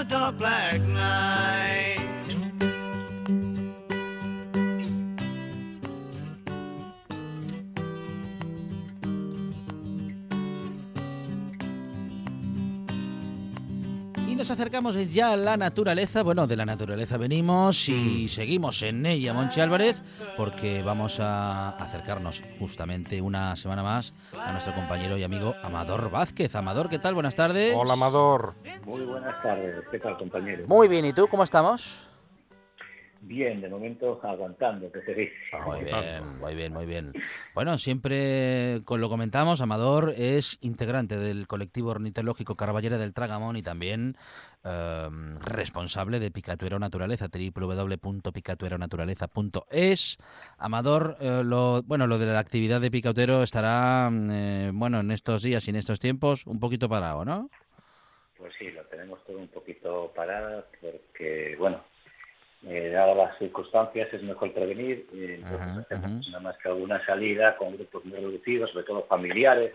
a dark black night. Nos acercamos ya a la naturaleza. Bueno, de la naturaleza venimos y seguimos en ella, Monchi Álvarez, porque vamos a acercarnos justamente una semana más a nuestro compañero y amigo Amador Vázquez. Amador, ¿qué tal? Buenas tardes. Hola, Amador. Muy buenas tardes, ¿qué tal compañero? Muy bien, ¿y tú cómo estamos? Bien, de momento aguantando, que se dice. Muy bien, muy bien, muy bien. Bueno, siempre con lo comentamos, Amador es integrante del colectivo ornitológico Carballera del Tragamón y también eh, responsable de Picatuero Naturaleza, www.picatueronaturaleza.es. Amador, eh, lo, bueno, lo de la actividad de Picatero estará, eh, bueno, en estos días y en estos tiempos un poquito parado, ¿no? Pues sí, lo tenemos todo un poquito parado porque, bueno, eh, dadas las circunstancias es mejor prevenir. eh, Ajá, ajá. nada más que alguna salida con grupos muy reducidos, sobre todo familiares.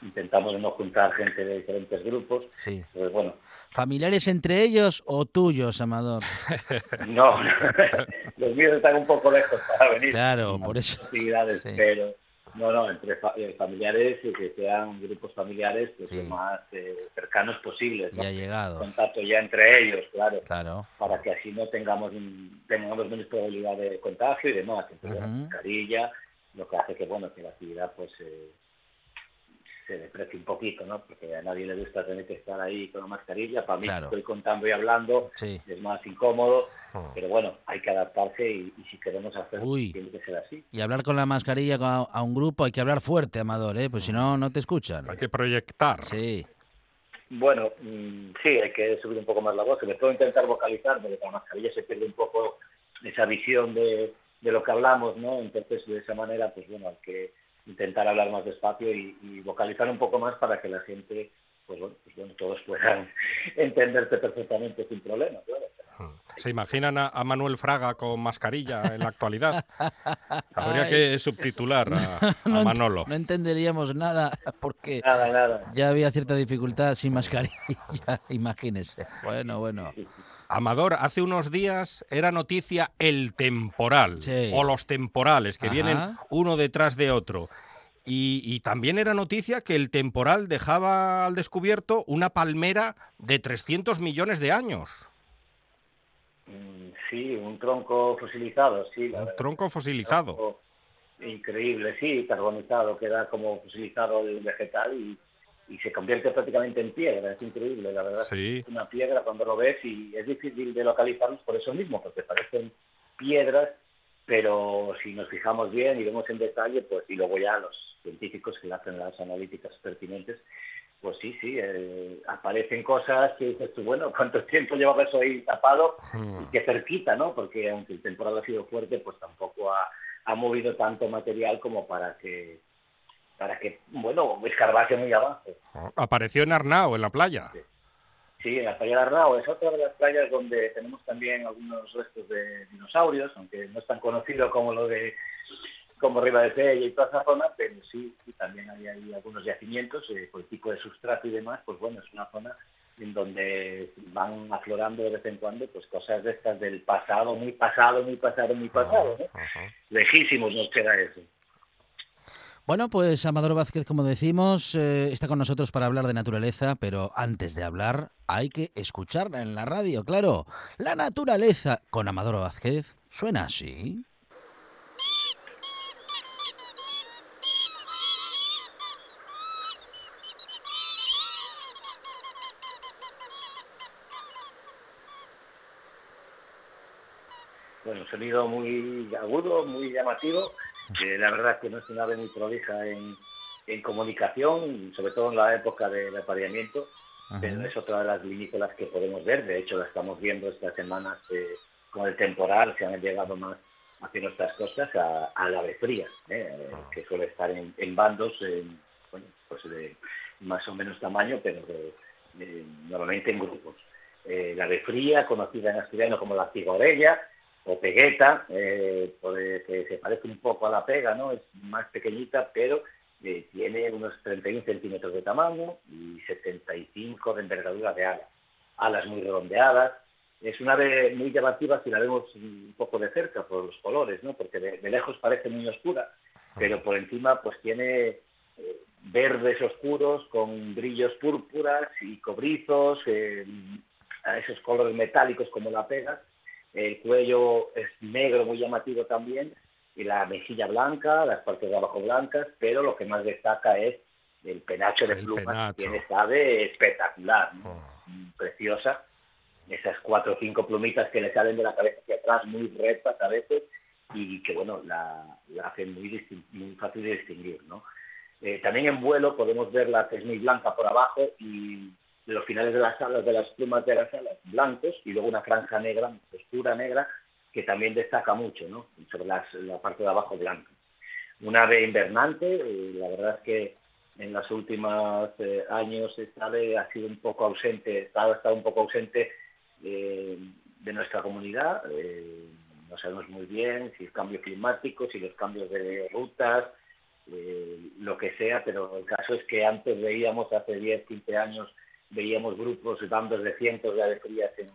Intentamos no juntar gente de diferentes grupos. Sí. Pues bueno, ¿Familiares entre ellos o tuyos, Amador? no, los míos están un poco lejos para venir. Claro, por eso. actividades, Sí. pero no, no, entre fa- eh, familiares y que sean grupos familiares pues, Sí. lo más eh, cercanos posibles, ¿no? Ya llegados. contacto ya entre ellos, claro, Claro. para que así no tengamos tengamos menos probabilidad de contagio y demás. Entonces, la Ujú. mascarilla, lo que hace que bueno que la actividad pues eh, se deprecie un poquito, ¿no? Porque a nadie le gusta tener que estar ahí con la mascarilla. Para mí, Claro. estoy contando y hablando, Sí. es más incómodo, Hmm. pero bueno, hay que adaptarse y, y si queremos hacerlo, tiene que ser así. Y hablar con la mascarilla a un grupo hay que hablar fuerte, Amador, ¿eh? Pues si no, no te escuchan. Hay que proyectar. Sí. Bueno, mm, sí, hay que subir un poco más la voz. Sobre todo intentar vocalizar, porque con la mascarilla se pierde un poco esa visión de, de lo que hablamos, ¿no? Entonces, de esa manera, pues bueno, hay que intentar hablar más despacio y, vocalizar un poco más para que la gente, pues bueno, pues bueno todos puedan entenderte perfectamente sin problemas. ¿Se imaginan a, a Manuel Fraga con mascarilla en la actualidad? Habría Ay. que subtitular a, a No ent- Manolo. No entenderíamos nada porque Nada, nada. ya había cierta dificultad sin mascarilla, imagínese. Bueno, bueno. Amador, hace unos días era noticia el temporal Sí. o los temporales que Ajá. vienen uno detrás de otro. Y, y también era noticia que el temporal dejaba al descubierto una palmera de 300 millones de años. Mm, Sí, un tronco fosilizado, sí. la Un verdad. tronco fosilizado. tronco Increíble, sí, carbonizado, queda como fosilizado el vegetal y, y se convierte prácticamente en piedra, es increíble, la verdad. Sí. Es una piedra cuando lo ves y es difícil de localizarlos por eso mismo, porque parecen piedras, pero si nos fijamos bien y vemos en detalle, pues y luego ya los científicos que hacen las analíticas pertinentes, pues sí, sí, eh, aparecen cosas que dices tú, bueno, ¿cuánto tiempo llevaba eso ahí tapado? Hmm. y que cerquita, ¿no? Porque aunque el temporal ha sido fuerte, pues tampoco ha, ha movido tanto material como para que, para que, bueno, escarbase muy abajo. Apareció en Arnao, en la playa. Sí, en la playa de Arnao es otra de las playas donde tenemos también algunos restos de dinosaurios, aunque no es tan conocido como lo de como Riva de Sella y toda esa zona, pero sí, sí también hay ahí algunos yacimientos eh, por el tipo de sustrato y demás, pues bueno, es una zona en donde van aflorando de vez en cuando pues cosas de estas del pasado, muy pasado, muy pasado, muy pasado, ¿no? Lejísimos nos queda eso. Bueno, pues Amador Vázquez, como decimos, eh, está con nosotros para hablar de naturaleza, pero antes de hablar hay que escucharla en la radio, claro. La naturaleza con Amador Vázquez suena así. Bueno, un sonido muy agudo, muy llamativo. que la verdad es que no es una ave muy prolija en, en comunicación, sobre todo en la época del apareamiento, pero es otra de las vinícolas que podemos ver. De hecho, la estamos viendo estas semanas eh, con el temporal, se han llegado más hacia nuestras costas a, a la ave fría, eh, que suele estar en, en bandos en, bueno, pues de más o menos tamaño, pero de- de- normalmente en grupos. Eh, la ave fría, conocida en asturiano como la cigorella, o pegueta, eh, puede- que se parece un poco a la pega, ¿no? Es más pequeñita, pero eh, tiene unos 31 centímetros de tamaño y 75 de envergadura de alas. Alas muy redondeadas. Es una ave muy llamativa si la vemos un poco de cerca por los colores, ¿no? Porque de, lejos parece muy oscura, pero por encima pues tiene eh, verdes oscuros con brillos púrpuras y cobrizos, eh, esos colores metálicos como la pega. El cuello es negro, muy llamativo también, y la mejilla blanca, las partes de abajo blancas, pero lo que más destaca es el penacho de El plumas penacho. que tiene esta ave espectacular, ¿no? Mm, preciosa. Esas cuatro o cinco plumitas que le salen de la cabeza hacia atrás, muy rectas a veces, y que bueno, la, la hacen muy, muy fácil de distinguir, ¿no? Eh, también en vuelo podemos verla que es muy blanca por abajo y los finales de las alas, de las plumas de las alas, blancos, y luego una franja negra, oscura negra, que también destaca mucho, ¿no? Sobre la parte de abajo blanca. Una ave invernante, eh, la verdad es que en los últimos eh, años esta ave ha sido un poco ausente, ha estado un poco ausente eh, de nuestra comunidad. no sabemos muy bien si es cambio climático, si los cambios de rutas, lo que sea, pero el caso es que antes veíamos, hace 10, 15 años, veíamos grupos, bandos de cientos de aves en,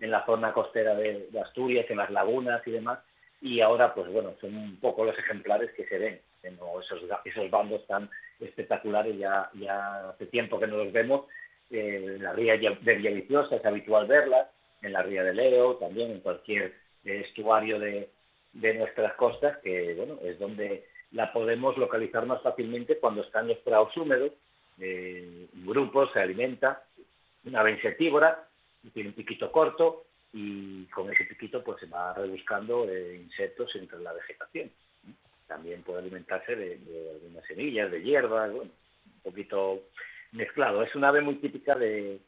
en la zona costera de, Asturias, en las lagunas y demás, y ahora, pues bueno, son un poco los ejemplares que se ven, siendo esos, esos bandos tan espectaculares, ya, ya hace tiempo que no los vemos, eh, en la ría de Villaviciosa es habitual verlas, en la ría de Leo, también en cualquier eh, estuario de, de nuestras costas, que bueno, es donde la podemos localizar más fácilmente cuando están los prados húmedos, eh, en grupos, se alimenta, una ave insectívora, tiene un piquito corto y con ese piquito pues se va rebuscando eh, insectos entre la vegetación. También puede alimentarse de, de algunas semillas, de hierbas, bueno, un poquito mezclado. Es una ave muy típica de,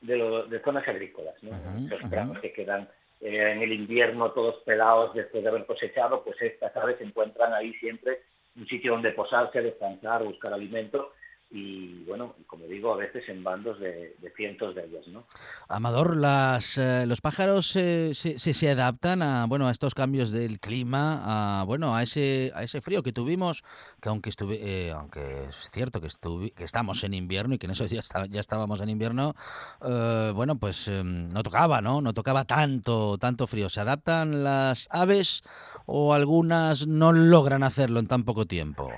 de, lo- de zonas agrícolas, ¿no? Ujú. prados que quedan eh, en el invierno todos pelados después de haber cosechado, pues estas aves encuentran ahí siempre un sitio donde posarse, descansar, buscar alimento y bueno, como digo, a veces en bandos de, cientos de ellas, ¿no? Amador, las, eh, los pájaros eh, se, se, se adaptan a bueno a estos cambios del clima, a bueno a ese a ese frío que tuvimos, que aunque estuve, eh, aunque es cierto que estuvi- que estamos en invierno y que en eso ya ya estábamos en invierno, eh, bueno pues eh, no tocaba, ¿no? No tocaba tanto tanto frío. ¿Se adaptan las aves o algunas no logran hacerlo en tan poco tiempo?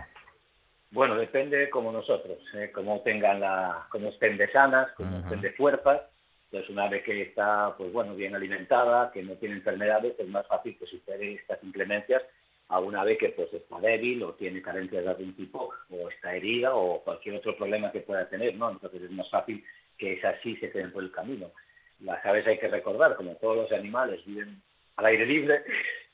Bueno, depende como nosotros, ¿eh? cómo tengan la, cómo estén de sanas, Ujú. estén de fuerzas. Entonces, una ave que está, pues bueno, bien alimentada, que no tiene enfermedades, es más fácil que supere estas inclemencias a una ave que pues está débil o tiene carencias de algún tipo, o está herida o cualquier otro problema que pueda tener, ¿no? Entonces es más fácil que esas sí se queden por el camino. Las aves hay que recordar, como todos los animales, viven al aire libre,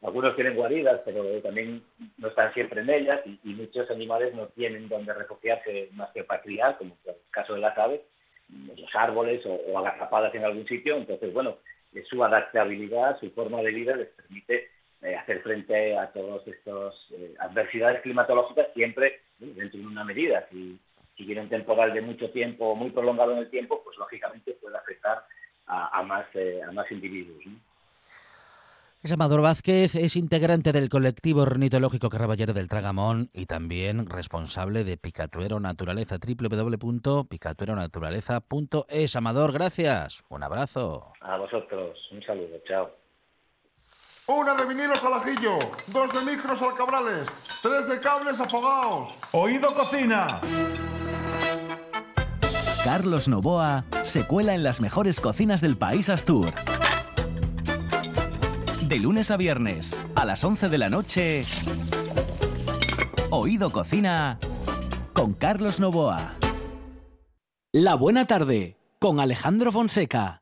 algunos tienen guaridas, pero también no están siempre en ellas y, muchos animales no tienen donde refugiarse más que para como en el caso de las aves, los árboles o, o agazapadas en algún sitio. Entonces, bueno, eh, su adaptabilidad, su forma de vida les permite eh, hacer frente a todas estas eh, adversidades climatológicas siempre dentro de una medida. Si, si viene un temporal de mucho tiempo muy prolongado en el tiempo, pues lógicamente puede afectar a, más, a más individuos. Es Amador Vázquez, es integrante del colectivo ornitológico Caraballero del Tragamón y también responsable de Picatuero Naturaleza, www.picatueronaturaleza.es. Amador, gracias. Un abrazo. A vosotros, un saludo, chao. Una de vinilos al ajillo, dos de micros al cabrales, tres de cables afogados. Oído cocina. Carlos Novoa se cuela en las mejores cocinas del país Astur. De lunes a viernes, a las 11 de la noche, Oído Cocina con Carlos Novoa. La buena tarde con Alejandro Fonseca.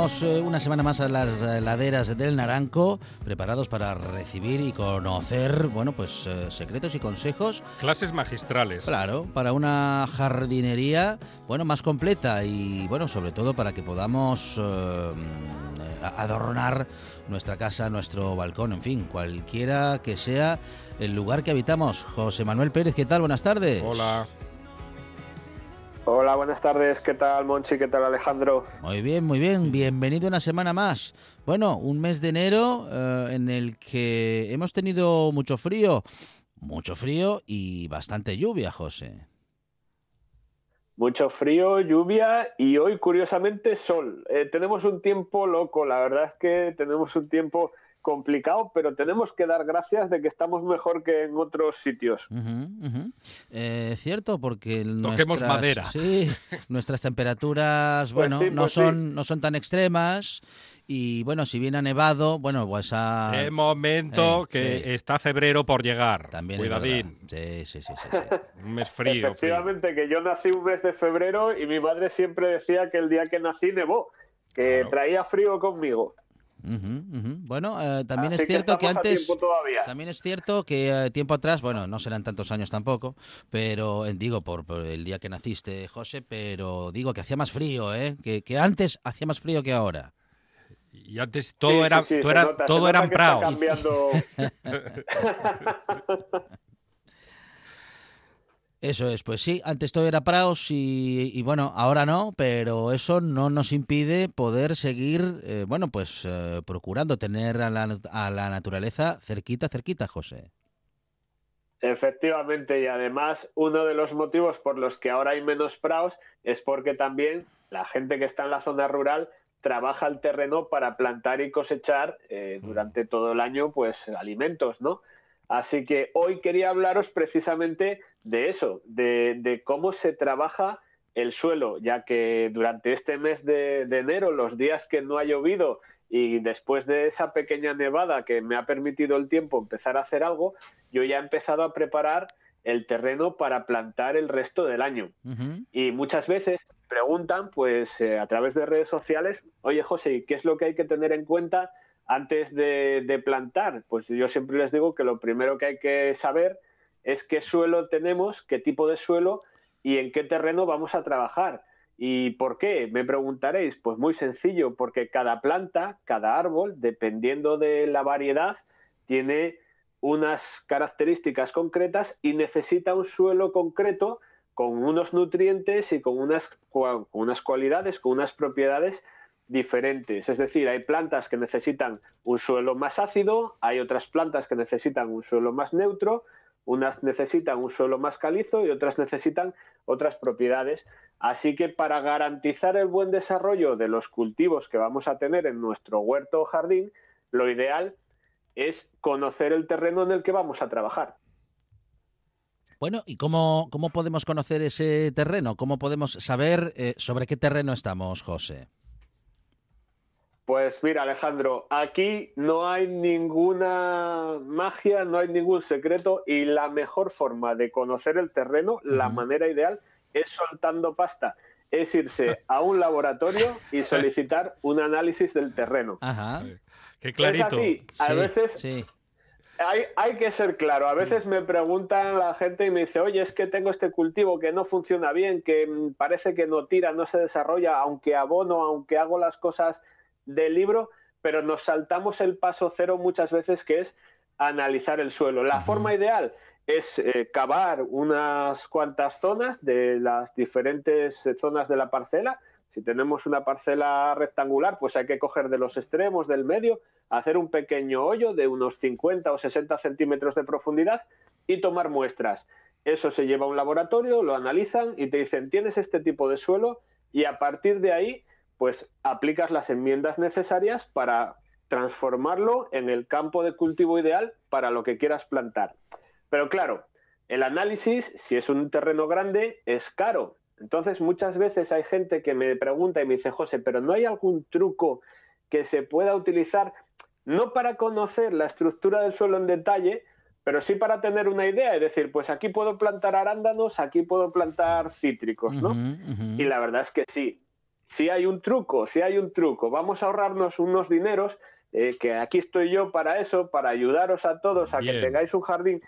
Eh, una semana más a las eh, laderas del Naranco, preparados para recibir y conocer, bueno, pues eh, secretos y consejos. Clases magistrales. Claro, para una jardinería, bueno, más completa y, bueno, sobre todo para que podamos adornar nuestra casa, nuestro balcón, en fin, cualquiera que sea el lugar que habitamos. José Manuel Pérez, ¿qué tal? Buenas tardes. Hola. Hola, buenas tardes. ¿Qué tal, Monchi? ¿Qué tal, Alejandro? Muy bien, muy bien. Bienvenido una semana más. Bueno, un mes de enero eh, en el que hemos tenido mucho frío, mucho frío y bastante lluvia, José. Mucho frío, lluvia y hoy, curiosamente, sol. Eh, tenemos un tiempo loco, la verdad es que tenemos un tiempo complicado, pero tenemos que dar gracias de que estamos mejor que en otros sitios. Eh, cierto, porque nuestras, madera. Sí, nuestras temperaturas, pues bueno, no pues son no son tan extremas. Y bueno, si bien ha nevado, bueno, pues ha... De momento eh, que está febrero por llegar. También Cuidadín. Sí, sí, sí, un mes frío. Efectivamente, que yo nací un mes de febrero y mi madre siempre decía que el día que nací nevó, que traía frío conmigo. Bueno, eh, también es cierto que, antes. También es cierto que tiempo atrás, bueno, no serán tantos años tampoco, pero eh, digo por, el día que naciste, José, pero digo que hacía más frío, ¿eh? Que, que antes hacía más frío que ahora. Y antes todo era, todo, eran praos. Eso es, pues sí, antes todo era praos y, bueno, ahora no, pero eso no nos impide poder seguir, eh, bueno, pues eh, procurando tener a la, a la naturaleza cerquita, cerquita, José. Efectivamente, y además uno de los motivos por los que ahora hay menos praos es porque también la gente que está en la zona rural trabaja el terreno para plantar y cosechar eh, durante todo el año, pues alimentos, ¿no? Así que hoy quería hablaros precisamente de eso, de, cómo se trabaja el suelo, ya que durante este mes de, enero, los días que no ha llovido y después de esa pequeña nevada que me ha permitido el tiempo empezar a hacer algo, yo ya he empezado a preparar el terreno para plantar el resto del año. Y muchas veces preguntan, pues eh, a través de redes sociales, oye José, ¿qué es lo que hay que tener en cuenta antes de, plantar, pues yo siempre les digo que lo primero que hay que saber es qué suelo tenemos, qué tipo de suelo y en qué terreno vamos a trabajar. ¿Y por qué? Me preguntaréis. Pues muy sencillo, porque cada planta, cada árbol, dependiendo de la variedad, tiene unas características concretas y necesita un suelo concreto con unos nutrientes y con unas, con unas cualidades, con unas propiedades diferentes. Es decir, hay plantas que necesitan un suelo más ácido, hay otras plantas que necesitan un suelo más neutro, unas necesitan un suelo más calizo y otras necesitan otras propiedades. Así que para garantizar el buen desarrollo de los cultivos que vamos a tener en nuestro huerto o jardín, lo ideal es conocer el terreno en el que vamos a trabajar. Bueno, ¿y cómo, cómo podemos conocer ese terreno? ¿Cómo podemos saber eh, sobre qué terreno estamos, José? Pues mira, Alejandro, aquí no hay ninguna magia, no hay ningún secreto y la mejor forma de conocer el terreno, la manera ideal, es soltando pasta. Es irse a un laboratorio y solicitar un análisis del terreno. Ajá. Qué clarito. Es así. A Sí, veces sí. hay, hay que ser claro. A veces me preguntan la gente y me dice, oye, es que tengo este cultivo que no funciona bien, que mm, parece que no tira, no se desarrolla, aunque abono, aunque hago las cosas del libro, pero nos saltamos el paso cero muchas veces, que es analizar el suelo. La forma ideal es eh, cavar unas cuantas zonas de las diferentes zonas de la parcela. Si tenemos una parcela rectangular, pues hay que coger de los extremos del medio, hacer un pequeño hoyo de unos 50 o 60 centímetros de profundidad y tomar muestras. Eso se lleva a un laboratorio, lo analizan y te dicen, tienes este tipo de suelo y a partir de ahí, pues aplicas las enmiendas necesarias para transformarlo en el campo de cultivo ideal para lo que quieras plantar. Pero claro, el análisis, si es un terreno grande, es caro. Entonces muchas veces hay gente que me pregunta y me dice, José, pero ¿no hay algún truco que se pueda utilizar no para conocer la estructura del suelo en detalle, pero sí para tener una idea? Es decir, pues aquí puedo plantar arándanos, aquí puedo plantar cítricos, ¿no? Y la verdad es que sí, sí hay un truco, sí hay un truco. Vamos a ahorrarnos unos dineros, eh, que aquí estoy yo para eso, para ayudaros a todos a que tengáis un jardín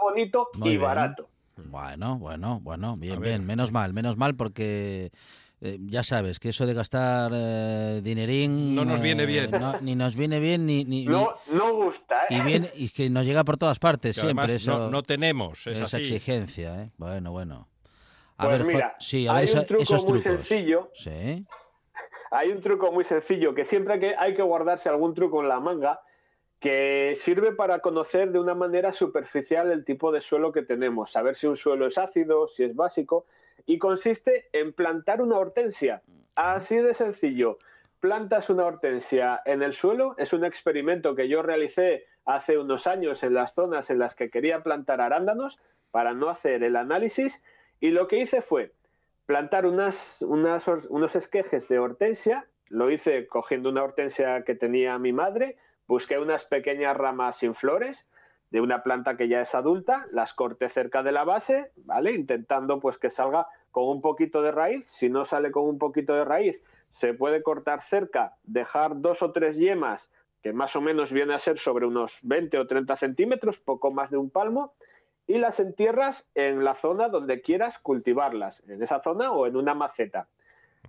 bonito Muy y bien. barato. Bueno, bueno, bueno, bien, bien. Menos mal, menos mal porque eh, ya sabes que eso de gastar eh, dinerín... No nos viene bien. no, ni nos viene bien, ni... ni- No, no gusta, ¿eh? y, bien, y que nos llega por todas partes Que siempre. además eso, no, no tenemos, es esa así. exigencia, ¿eh? Bueno, bueno. A Pues ver, mira, sí, a ver hay esa- un truco esos muy trucos. sencillo. Sí. Hay un truco muy sencillo que siempre que hay que guardarse algún truco en la manga que sirve para conocer de una manera superficial el tipo de suelo que tenemos, saber si un suelo es ácido, si es básico, y consiste en plantar una hortensia. Así de sencillo. Plantas una hortensia en el suelo, es un experimento que yo realicé hace unos años en las zonas en las que quería plantar arándanos para no hacer el análisis, y lo que hice fue plantar unos esquejes de hortensia, lo hice cogiendo una hortensia que tenía mi madre, busqué unas pequeñas ramas sin flores de una planta que ya es adulta, las corté cerca de la base, ¿vale? Intentando pues que salga con un poquito de raíz, si no sale con un poquito de raíz, se puede cortar cerca, dejar dos o tres yemas, que más o menos viene a ser sobre unos 20 o 30 centímetros, poco más de un palmo, y las entierras en la zona donde quieras cultivarlas, en esa zona o en una maceta.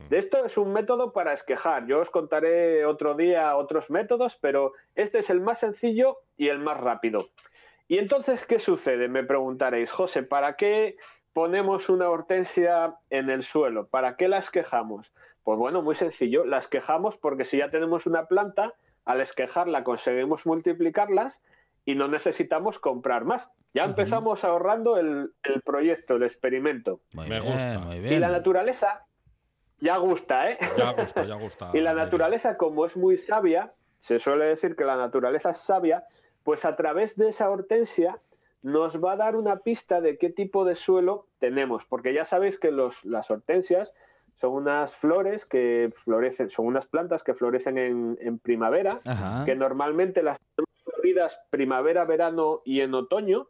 De esto es un método para esquejar. Yo os contaré otro día otros métodos, pero este es el más sencillo y el más rápido. Y entonces, ¿qué sucede? Me preguntaréis, José, ¿para qué ponemos una hortensia en el suelo? ¿Para qué la esquejamos? Pues bueno, muy sencillo. La esquejamos porque si ya tenemos una planta, al esquejarla conseguimos multiplicarlas y no necesitamos comprar más. Ya empezamos ahorrando el, el proyecto, el experimento. Muy Me bien, gusta. muy Y bien. la naturaleza ya gusta, ¿eh? Ya gusta, ya gusta. y la naturaleza, como es muy sabia, se suele decir que la naturaleza es sabia, pues a través de esa hortensia nos va a dar una pista de qué tipo de suelo tenemos, porque ya sabéis que los, las hortensias son unas flores que florecen, son unas plantas que florecen en, en primavera, Ajá. que normalmente las tenemos floridas primavera, verano y en otoño.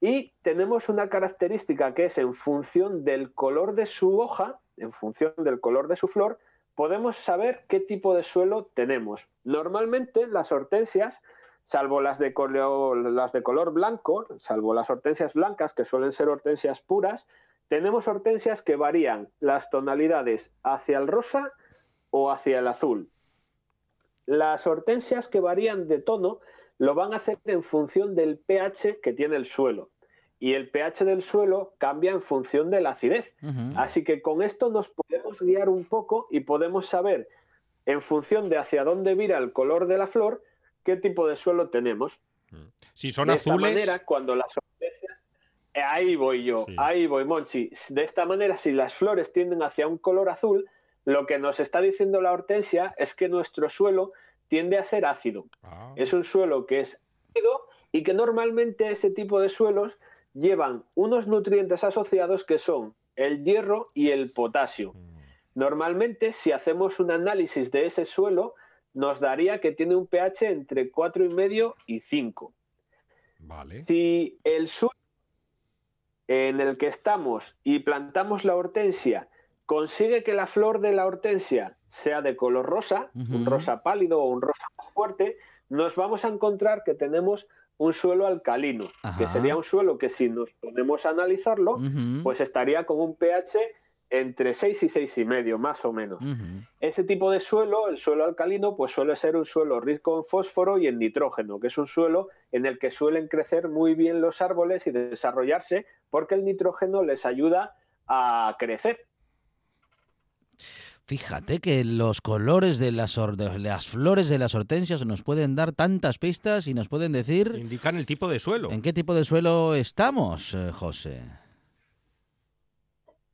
Y tenemos una característica que es en función del color de su hoja, en función del color de su flor, podemos saber qué tipo de suelo tenemos. Normalmente las hortensias, salvo las de color, las de color blanco, salvo las hortensias blancas, que suelen ser hortensias puras, tenemos hortensias que varían las tonalidades hacia el rosa o hacia el azul. Las hortensias que varían de tono lo van a hacer en función del pH que tiene el suelo. y el pH del suelo cambia en función de la acidez. Así que con esto nos podemos guiar un poco y podemos saber, en función de hacia dónde vira el color de la flor, qué tipo de suelo tenemos. Si son de esta azules, manera, cuando las hortensias... eh, Ahí voy yo, Sí. ahí voy, Monchi. De esta manera, si las flores tienden hacia un color azul, lo que nos está diciendo la hortensia es que nuestro suelo tiende a ser ácido. Ah, Es un suelo que es ácido y que normalmente ese tipo de suelos llevan unos nutrientes asociados que son el hierro y el potasio. Normalmente, si hacemos un análisis de ese suelo, nos daría que tiene un pH entre 4,5 y 5. vale. Si el suelo en el que estamos y plantamos la hortensia consigue que la flor de la hortensia sea de color rosa, un rosa pálido o un rosa más fuerte, nos vamos a encontrar que tenemos un suelo alcalino, que sería un suelo que si nos ponemos a analizarlo, pues estaría con un pH entre 6 y 6,5 y medio, más o menos. Ese tipo de suelo, el suelo alcalino, pues suele ser un suelo rico en fósforo y en nitrógeno, que es un suelo en el que suelen crecer muy bien los árboles y desarrollarse porque el nitrógeno les ayuda a crecer. Fíjate que los colores de las, hor- de las flores de las hortensias nos pueden dar tantas pistas y nos pueden decir Indican el tipo de suelo. en qué tipo de suelo estamos, eh, José.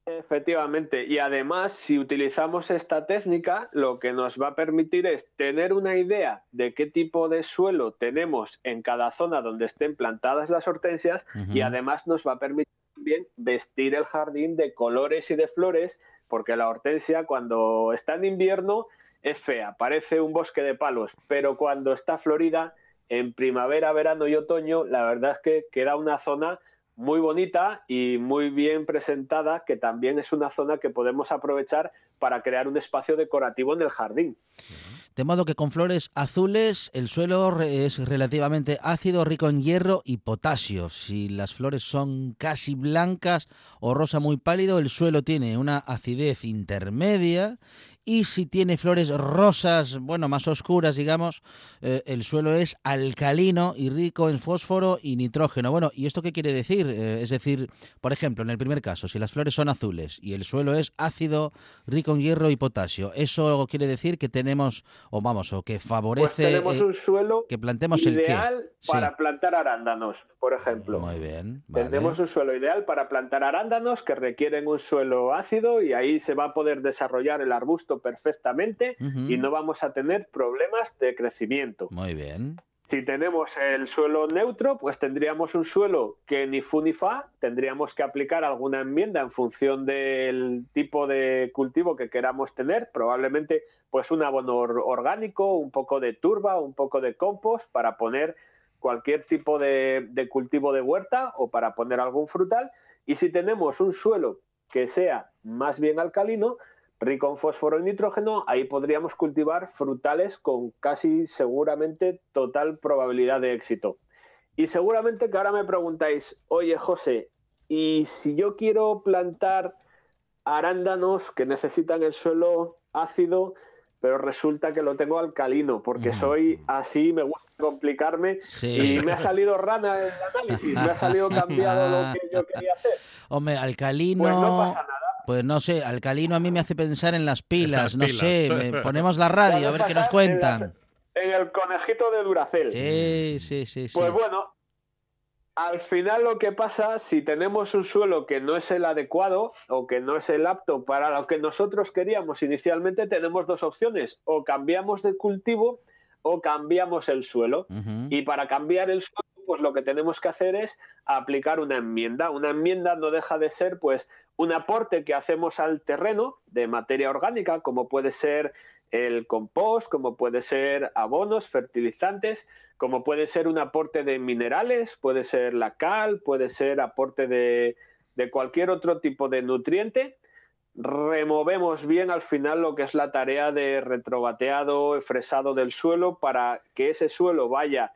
Efectivamente, y además si utilizamos esta técnica, lo que nos va a permitir es tener una idea de qué tipo de suelo tenemos en cada zona donde estén plantadas las hortensias y además nos va a permitir también vestir el jardín de colores y de flores, porque la hortensia cuando está en invierno es fea, parece un bosque de palos, pero cuando está florida en primavera, verano y otoño, la verdad es que queda una zona muy bonita y muy bien presentada, que también es una zona que podemos aprovechar para crear un espacio decorativo en el jardín. De modo que con flores azules el suelo es relativamente ácido, rico en hierro y potasio. Si las flores son casi blancas o rosa muy pálido, el suelo tiene una acidez intermedia. Y si tiene flores rosas, bueno, más oscuras, digamos, eh, el suelo es alcalino y rico en fósforo y nitrógeno. Bueno, ¿y esto qué quiere decir? Eh, es decir, por ejemplo, en el primer caso, si las flores son azules y el suelo es ácido, rico en hierro y potasio, ¿eso quiere decir que tenemos, o vamos, o que Pues favorece tenemos eh, un suelo que plantemos el qué? ideal Sí. para plantar arándanos, por ejemplo. Muy bien. vale. Tenemos un suelo ideal para plantar arándanos que requieren un suelo ácido y ahí se va a poder desarrollar el arbusto perfectamente y no vamos a tener problemas de crecimiento. Muy bien. Si tenemos el suelo neutro, pues tendríamos un suelo que ni fu ni fa, tendríamos que aplicar alguna enmienda en función del tipo de cultivo que queramos tener, probablemente pues un abono or- orgánico, un poco de turba, un poco de compost para poner cualquier tipo de, de cultivo de huerta o para poner algún frutal. Y si tenemos un suelo que sea más bien alcalino, rico en fósforo y nitrógeno, ahí podríamos cultivar frutales con casi seguramente total probabilidad de éxito. Y seguramente que ahora me preguntáis, oye José, ¿y si yo quiero plantar arándanos que necesitan el suelo ácido, pero resulta que lo tengo alcalino, porque Ujú. soy así, me gusta complicarme Sí. y me ha salido rana el análisis, me ha salido cambiado lo que yo quería hacer? Hombre, alcalino. Pues no pasa nada. Pues no sé, alcalino a mí me hace pensar en las pilas, Las no pilas. sé, me- ponemos la radio a ver qué nos cuentan. En el conejito de Duracel. Sí, sí, sí, sí. Pues bueno, al final lo que pasa, si tenemos un suelo que no es el adecuado o que no es el apto para lo que nosotros queríamos inicialmente, tenemos dos opciones, o cambiamos de cultivo o cambiamos el suelo. Y para cambiar el suelo, pues lo que tenemos que hacer es aplicar una enmienda. Una enmienda no deja de ser pues un aporte que hacemos al terreno de materia orgánica, como puede ser el compost, como puede ser abonos, fertilizantes, como puede ser un aporte de minerales, puede ser la cal, puede ser aporte de, de cualquier otro tipo de nutriente. Removemos bien al final lo que es la tarea de retrobateado, fresado del suelo para que ese suelo vaya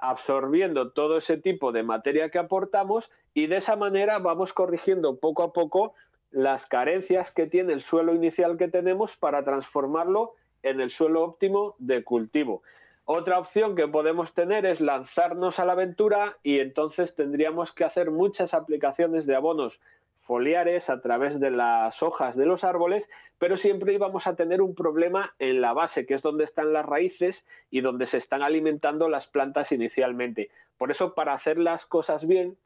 absorbiendo todo ese tipo de materia que aportamos y de esa manera vamos corrigiendo poco a poco las carencias que tiene el suelo inicial que tenemos para transformarlo en el suelo óptimo de cultivo. Otra opción que podemos tener es lanzarnos a la aventura y entonces tendríamos que hacer muchas aplicaciones de abonos foliares a través de las hojas de los árboles, pero siempre íbamos a tener un problema en la base, que es donde están las raíces y donde se están alimentando las plantas inicialmente. Por eso, para hacer las cosas bien,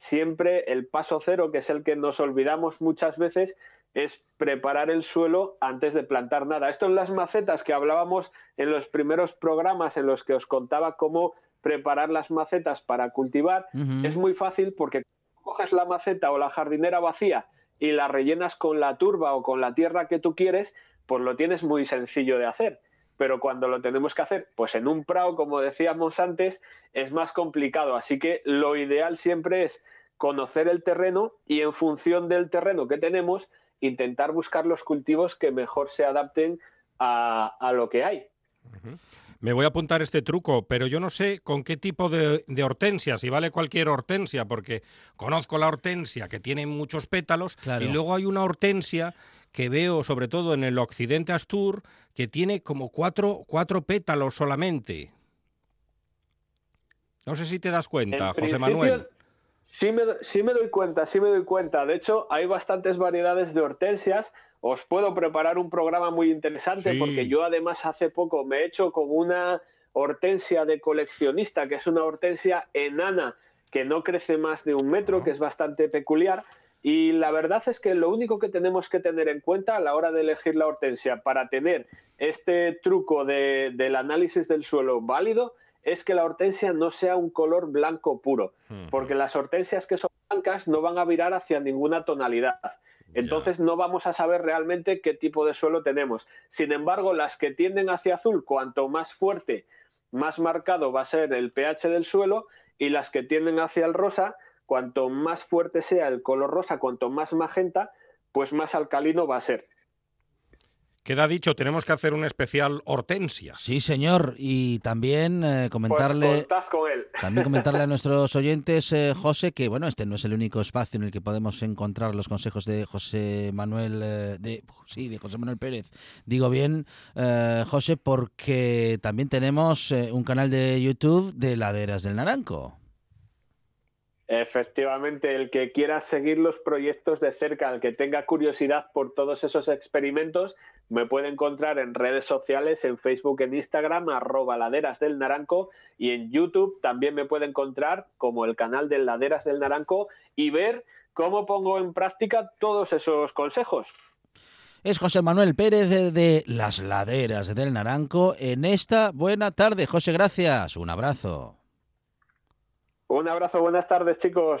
siempre el paso cero, que es el que nos olvidamos muchas veces, es preparar el suelo antes de plantar nada. Esto en las macetas que hablábamos en los primeros programas en los que os contaba cómo preparar las macetas para cultivar, es muy fácil porque coges la maceta o la jardinera vacía y la rellenas con la turba o con la tierra que tú quieres, pues lo tienes muy sencillo de hacer. Pero cuando lo tenemos que hacer, pues en un prado, como decíamos antes, es más complicado. Así que lo ideal siempre es conocer el terreno y en función del terreno que tenemos, intentar buscar los cultivos que mejor se adapten a, lo que hay. Me voy a apuntar este truco, pero yo no sé con qué tipo de, hortensia, si vale cualquier hortensia, porque conozco la hortensia que tiene muchos pétalos y luego hay una hortensia que veo sobre todo en el occidente Astur que tiene como cuatro, cuatro pétalos solamente. No sé si te das cuenta, José Manuel. Sí me, sí me doy cuenta, sí me doy cuenta. De hecho, hay bastantes variedades de hortensias os puedo preparar un programa muy interesante porque yo además hace poco me he hecho con una hortensia de coleccionista, que es una hortensia enana que no crece más de un metro, que es bastante peculiar. Y la verdad es que lo único que tenemos que tener en cuenta a la hora de elegir la hortensia para tener este truco del análisis del suelo válido es que la hortensia no sea un color blanco puro, porque las hortensias que son blancas no van a virar hacia ninguna tonalidad. Entonces no vamos a saber realmente qué tipo de suelo tenemos. Sin embargo, las que tienden hacia azul, cuanto más fuerte, más marcado va a ser el pH del suelo, y las que tienden hacia el rosa, cuanto más fuerte sea el color rosa, cuanto más magenta, pues más alcalino va a ser. Queda dicho, tenemos que hacer un especial hortensia. Sí, señor, y también eh, comentarle pues con él. también comentarle a nuestros oyentes, eh, José, que bueno, este no es el único espacio en el que podemos encontrar los consejos de José Manuel eh, de sí, de José Manuel Pérez. Digo bien, José, porque también tenemos un canal de YouTube de Laderas del Naranco. Efectivamente, el que quiera seguir los proyectos de cerca, el que tenga curiosidad por todos esos experimentos, me puede encontrar en redes sociales, en Facebook, en Instagram, arroba laderas del naranco y en YouTube también me puede encontrar como el canal de Laderas del Naranco y ver cómo pongo en práctica todos esos consejos. Es José Manuel Pérez de, de Las Laderas del Naranco en esta buena tarde. José, gracias. Un abrazo. Un abrazo, buenas tardes chicos.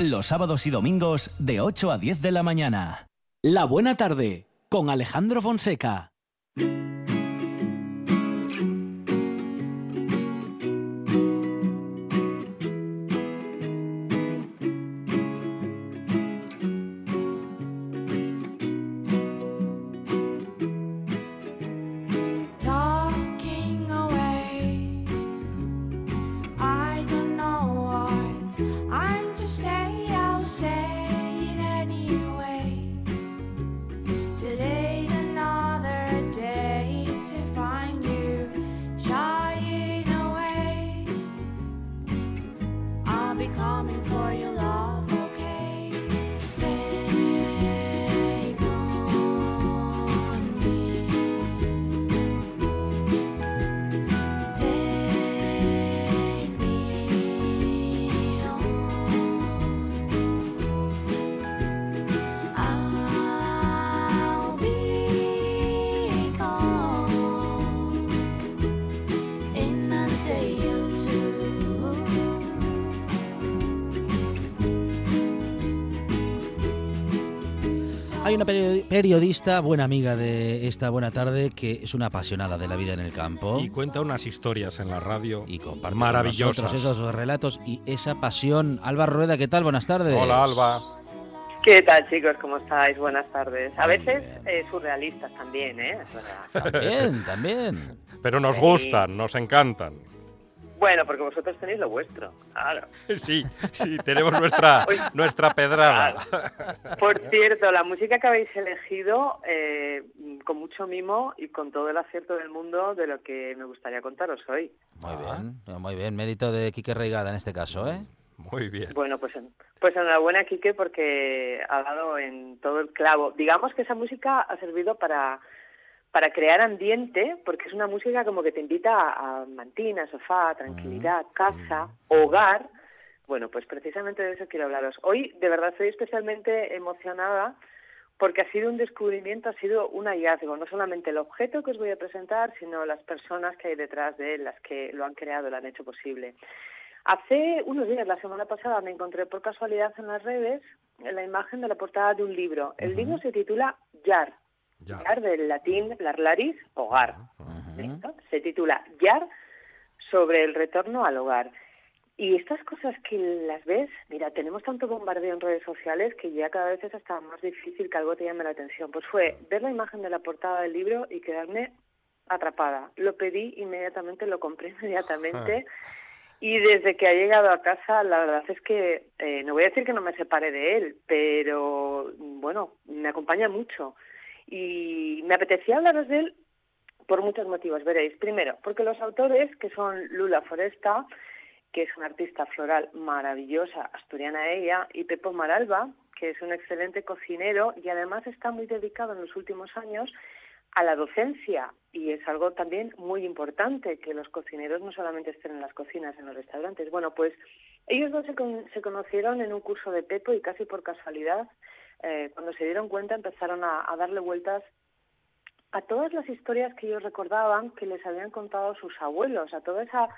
Los sábados y domingos de 8 a 10 de la mañana. La buena tarde con Alejandro Fonseca. Hay una periodista, buena amiga de esta buena tarde, que es una apasionada de la vida en el campo. Y cuenta unas historias en la radio y comparte maravillosas. esos relatos y esa pasión. Alba Rueda, ¿qué tal? Buenas tardes. Hola, Alba. ¿Qué tal, chicos? ¿Cómo estáis? Buenas tardes. A veces eh, surrealistas también, ¿eh? También, también. Pero nos gustan, nos encantan. Bueno, porque vosotros tenéis lo vuestro, claro. Sí, sí, tenemos nuestra, nuestra pedrada. Por cierto, la música que habéis elegido, eh, con mucho mimo y con todo el acierto del mundo de lo que me gustaría contaros hoy. Muy bien, muy bien. Mérito de Quique Reigada en este caso, ¿eh? Muy bien. Bueno, pues, pues enhorabuena, Quique, porque ha dado en todo el clavo. Digamos que esa música ha servido para para crear ambiente, porque es una música como que te invita a, mantina, sofá, tranquilidad, casa, hogar. Bueno, pues precisamente de eso quiero hablaros. Hoy, de verdad, estoy especialmente emocionada porque ha sido un descubrimiento, ha sido un hallazgo, no solamente el objeto que os voy a presentar, sino las personas que hay detrás de él, las que lo han creado, lo han hecho posible. Hace unos días, la semana pasada, me encontré por casualidad en las redes la imagen de la portada de un libro. El libro se titula Yar, Yar, del latín larlaris, hogar. Se titula Yar sobre el retorno al hogar. Y estas cosas que las ves, mira, tenemos tanto bombardeo en redes sociales que ya cada vez es hasta más difícil que algo te llame la atención. Pues fue ver la imagen de la portada del libro y quedarme atrapada. Lo pedí inmediatamente, lo compré inmediatamente. Y desde que ha llegado a casa, la verdad es que, eh, no voy a decir que no me separe de él, pero bueno, me acompaña mucho. Y me apetecía hablaros de él por muchos motivos, veréis. Primero, porque los autores, que son Lula Foresta, que es una artista floral maravillosa, asturiana ella, y Pepo Maralba, que es un excelente cocinero y además está muy dedicado en los últimos años a la docencia y es algo también muy importante que los cocineros no solamente estén en las cocinas, en los restaurantes. Bueno, pues ellos dos se, se conocieron en un curso de Pepo y casi por casualidad eh, cuando se dieron cuenta empezaron a, darle vueltas a todas las historias que ellos recordaban que les habían contado sus abuelos, a toda esa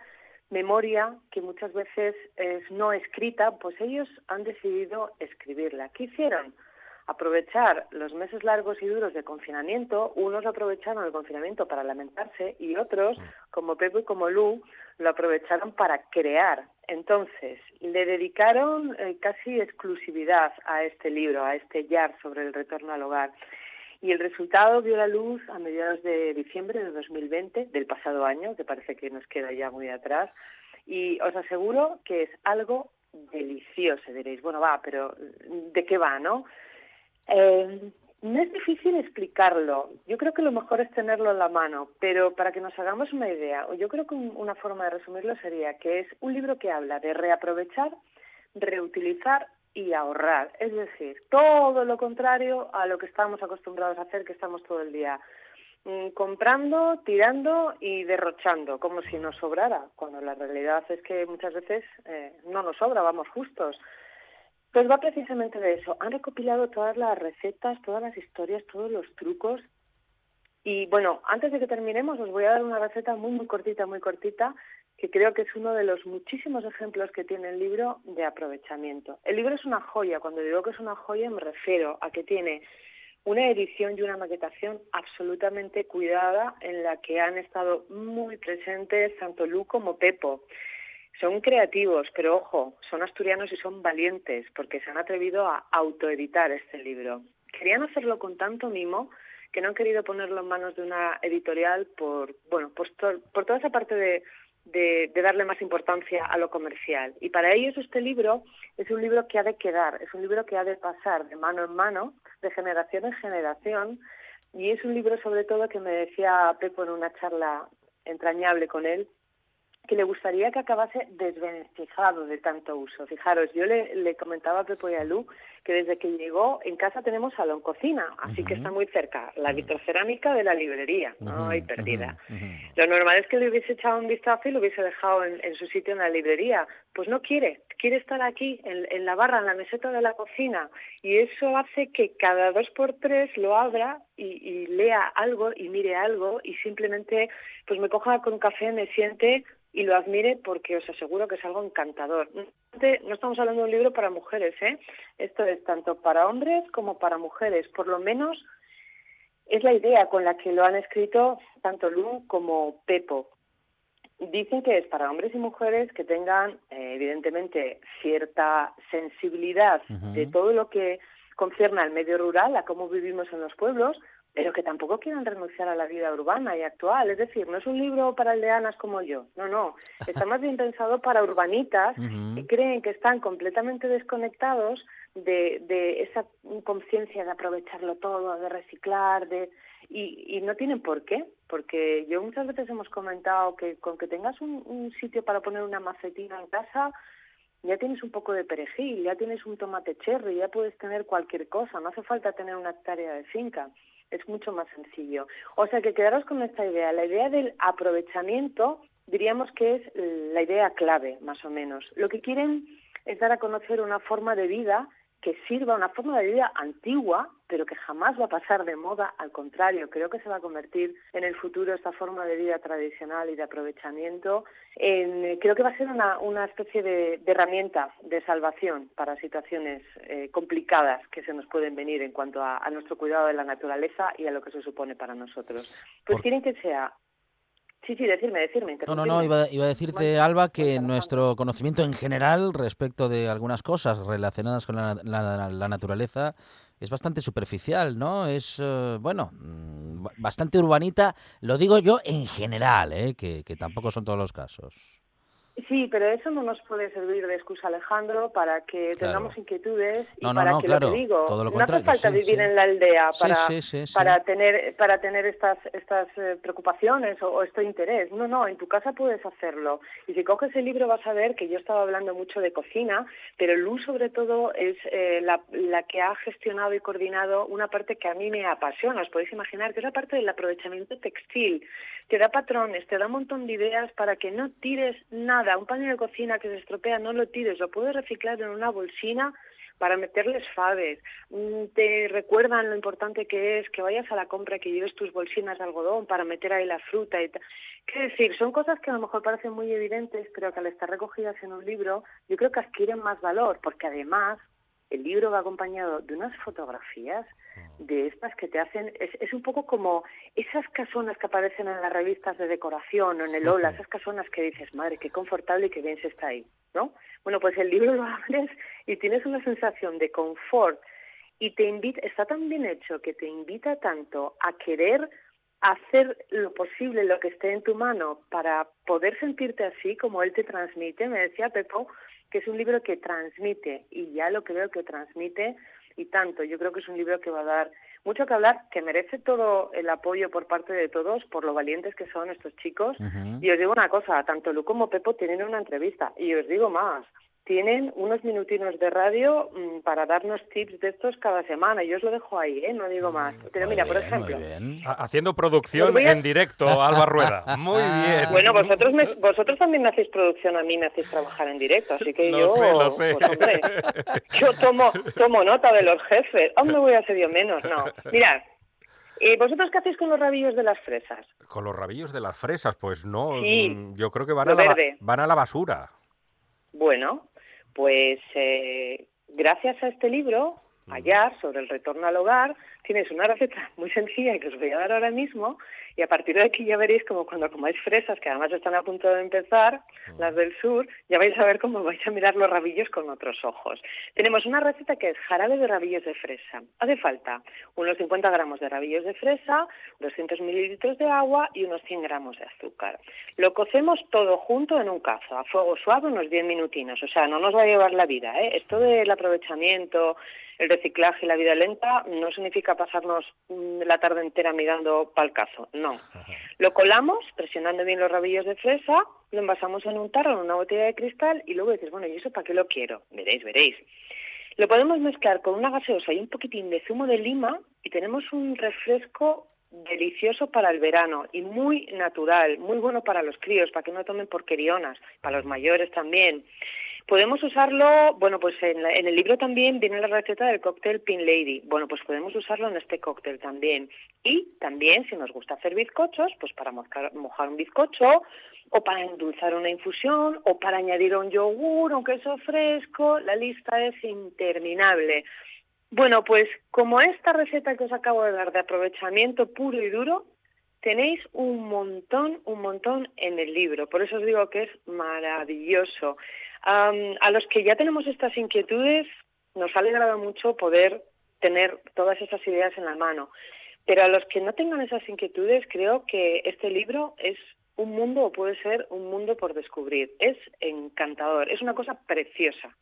memoria que muchas veces es no escrita, pues ellos han decidido escribirla. ¿Qué hicieron? Aprovechar los meses largos y duros de confinamiento, unos aprovecharon el confinamiento para lamentarse y otros, como Pepe y como Lu, lo aprovecharon para crear. Entonces, le dedicaron eh, casi exclusividad a este libro, a este YAR sobre el retorno al hogar. Y el resultado vio la luz a mediados de diciembre de 2020, del pasado año, que parece que nos queda ya muy atrás. Y os aseguro que es algo delicioso. Diréis, bueno, va, pero ¿de qué va, no? Eh, no es difícil explicarlo. Yo creo que lo mejor es tenerlo en la mano, pero para que nos hagamos una idea, yo creo que una forma de resumirlo sería que es un libro que habla de reaprovechar, reutilizar y ahorrar. Es decir, todo lo contrario a lo que estamos acostumbrados a hacer, que estamos todo el día mm, comprando, tirando y derrochando, como si nos sobrara, cuando la realidad es que muchas veces eh, no nos sobra, vamos justos. Pues va precisamente de eso. Han recopilado todas las recetas, todas las historias, todos los trucos. Y bueno, antes de que terminemos, os voy a dar una receta muy, muy cortita, muy cortita, que creo que es uno de los muchísimos ejemplos que tiene el libro de aprovechamiento. El libro es una joya. Cuando digo que es una joya, me refiero a que tiene una edición y una maquetación absolutamente cuidada en la que han estado muy presentes tanto Lu como Pepo. Son creativos, pero ojo, son asturianos y son valientes porque se han atrevido a autoeditar este libro. Querían hacerlo con tanto mimo que no han querido ponerlo en manos de una editorial por, bueno, por, por toda esa parte de, de, darle más importancia a lo comercial. Y para ellos este libro es un libro que ha de quedar, es un libro que ha de pasar de mano en mano, de generación en generación, y es un libro sobre todo que me decía Pepo en una charla entrañable con él, que le gustaría que acabase desvencijado de tanto uso. Fijaros, yo le, comentaba a Pepo y a Lu que desde que llegó en casa tenemos salón cocina, así que está muy cerca, la vitrocerámica de la librería, no hay perdida. Lo normal es que le hubiese echado un vistazo y lo hubiese dejado en, su sitio en la librería. Pues no quiere, quiere estar aquí, en, la barra, en la meseta de la cocina, y eso hace que cada dos por tres lo abra y, y lea algo y mire algo y simplemente pues me coja con café, me siente y lo admire porque os aseguro que es algo encantador. No estamos hablando de un libro para mujeres, ¿eh? Esto es tanto para hombres como para mujeres, por lo menos es la idea con la que lo han escrito tanto Lu como Pepo. Dicen que es para hombres y mujeres que tengan, eh, evidentemente, cierta sensibilidad de todo lo que concierne al medio rural, a cómo vivimos en los pueblos, pero que tampoco quieran renunciar a la vida urbana y actual. Es decir, no es un libro para aldeanas como yo, no, no. Está más bien pensado para urbanitas que creen que están completamente desconectados de, de esa conciencia de aprovecharlo todo, de reciclar, de y, y, no tienen por qué, porque yo muchas veces hemos comentado que con que tengas un, un sitio para poner una macetina en casa, ya tienes un poco de perejil, ya tienes un tomate cherry, ya puedes tener cualquier cosa, no hace falta tener una hectárea de finca, es mucho más sencillo. O sea que quedaros con esta idea, la idea del aprovechamiento diríamos que es la idea clave, más o menos. Lo que quieren es dar a conocer una forma de vida que sirva una forma de vida antigua, pero que jamás va a pasar de moda, al contrario, creo que se va a convertir en el futuro esta forma de vida tradicional y de aprovechamiento, en, creo que va a ser una, una especie de, herramienta de salvación para situaciones eh, complicadas que se nos pueden venir en cuanto a, nuestro cuidado de la naturaleza y a lo que se supone para nosotros. Pues quieren que sea Sí, sí, decirme, decirme. No, no, no, iba, a decirte, Alba, que nuestro conocimiento en general respecto de algunas cosas relacionadas con la, naturaleza es bastante superficial, ¿no? Es, eh, bueno, mm, bastante urbanita, lo digo yo en general, ¿eh? que tampoco son todos los casos. Sí, pero eso no nos puede servir de excusa, Alejandro, para que tengamos inquietudes y para que lo que digo, no hace falta vivir en la aldea para, para tener para tener estas estas eh, preocupaciones o, este interés. No, no, en tu casa puedes hacerlo. Y si coges el libro vas a ver que yo estaba hablando mucho de cocina, pero Luz sobre todo es eh, la, la que ha gestionado y coordinado una parte que a mí me apasiona. Os podéis imaginar que es la parte del aprovechamiento textil. Te da patrones, te da un montón de ideas para que no tires nada un paño de cocina que se estropea no lo tires, lo puedes reciclar en una bolsina para meterles faves. Mm, te recuerdan lo importante que es que vayas a la compra, que lleves tus bolsinas de algodón para meter ahí la fruta y tal. Decir, son cosas que a lo mejor parecen muy evidentes, pero que al estar recogidas en un libro, yo creo que adquieren más valor, porque además el libro va acompañado de unas fotografías de estas que te hacen, es, es, un poco como esas casonas que aparecen en las revistas de decoración o en el Ola, esas casonas que dices, madre, qué confortable y qué bien se está ahí, ¿no? Bueno, pues el libro lo abres y tienes una sensación de confort y te invita, está tan bien hecho que te invita tanto a querer hacer lo posible, lo que esté en tu mano para poder sentirte así como él te transmite. Me decía Pepo que es un libro que transmite y ya lo creo que transmite y tanto. Yo creo que es un libro que va a dar mucho que hablar, que merece todo el apoyo por parte de todos por lo valientes que son estos chicos. Y os digo una cosa, tanto Lu como Pepo tienen una entrevista. Y os digo más, tienen unos minutinos de radio mm, para darnos tips de estos cada semana. Yo os lo dejo ahí, ¿eh? no digo más. Mm, Pero mira, por ejemplo... Haciendo producción en directo, Alba Rueda. Muy ah. bien. Bueno, vosotros vosotros también me hacéis producción, a mí me hacéis trabajar en directo, así que yo... Pues, yo tomo, tomo nota de los jefes. Aún me voy a hacer yo menos, no. Mirad, eh, ¿Vosotros qué hacéis con los rabillos de las fresas? Con los rabillos de las fresas, pues no, mm, yo creo que van a, la, van a la basura. Bueno, pues eh, gracias a este libro, Hallar, sobre el retorno al hogar, tienes una receta muy sencilla que os voy a dar ahora mismo y a partir de aquí ya veréis como cuando comáis fresas, que además están a punto de empezar, las del sur, ya vais a ver cómo vais a mirar los rabillos con otros ojos. Tenemos una receta que es jarabe de rabillos de fresa. Hace falta unos 50 gramos de rabillos de fresa, 200 mililitros de agua y unos 100 gramos de azúcar. Lo cocemos todo junto en un cazo, a fuego suave unos 10 minutinos. O sea, no nos va a llevar la vida. ¿eh? Esto del aprovechamiento, el reciclaje y la vida lenta no significa pasarnos mm, la tarde entera mirando pa'l cazo, no. Lo colamos presionando bien los rabillos de fresa, lo envasamos en un tarro, en una botella de cristal y luego dices, bueno, ¿y eso para qué lo quiero? Veréis, veréis. Lo podemos mezclar con una gaseosa y un poquitín de zumo de lima y tenemos un refresco delicioso para el verano y muy natural, muy bueno para los críos, para que no tomen porquerionas, para los mayores también. Podemos usarlo, bueno, pues en, el libro también viene la receta del cóctel Pin Lady. Bueno, pues podemos usarlo en este cóctel también. Y también, si nos gusta hacer bizcochos, pues para mojar, un bizcocho, o para endulzar una infusión, o para añadir un yogur, un queso fresco, la lista es interminable. Bueno, pues como esta receta que os acabo de dar de aprovechamiento puro y duro, tenéis un montón, un montón en el libro. Por eso os digo que es maravilloso. A los que ya tenemos estas inquietudes, nos ha alegrado mucho poder tener todas esas ideas en la mano. Pero a los que no tengan esas inquietudes, creo que este libro es un mundo o puede ser un mundo por descubrir. Es encantador, es una cosa preciosa.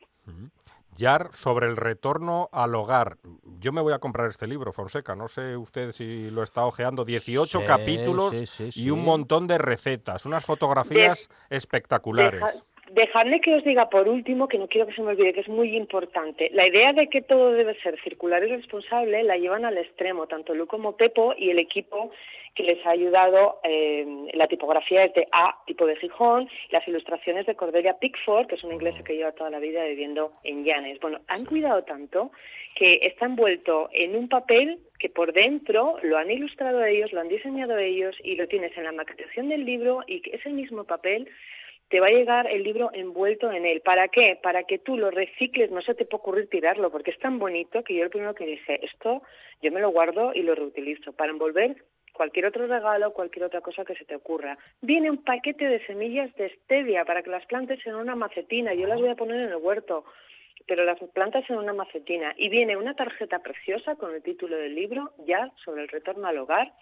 Yar sobre el retorno al hogar. Yo me voy a comprar este libro, Fonseca. No sé usted si lo está ojeando. 18 capítulos y un montón de recetas, unas fotografías espectaculares. Dejadme que os diga por último, que no quiero que se me olvide, que es muy importante. La idea de que todo debe ser circular y responsable la llevan al extremo, tanto Lu como Pepo y el equipo que les ha ayudado. Eh, la tipografía es de A, tipo de Gijón, las ilustraciones de Cordelia Pickford, que es una inglesa que lleva toda la vida viviendo en Llanes. Bueno, han cuidado tanto que está envuelto en un papel que por dentro lo han ilustrado ellos, lo han diseñado ellos y lo tienes en la maquetación del libro y que ese mismo papel te va a llegar el libro envuelto en él. ¿Para qué? Para que tú lo recicles, no se te puede ocurrir tirarlo, porque es tan bonito que yo el primero que dije, esto yo me lo guardo y lo reutilizo para envolver cualquier otro regalo, cualquier otra cosa que se te ocurra. Viene un paquete de semillas de stevia para que las plantes en una macetina, yo las voy a poner en el huerto, pero las plantas en una macetina. Y viene una tarjeta preciosa con el título del libro, ya sobre el retorno al hogar,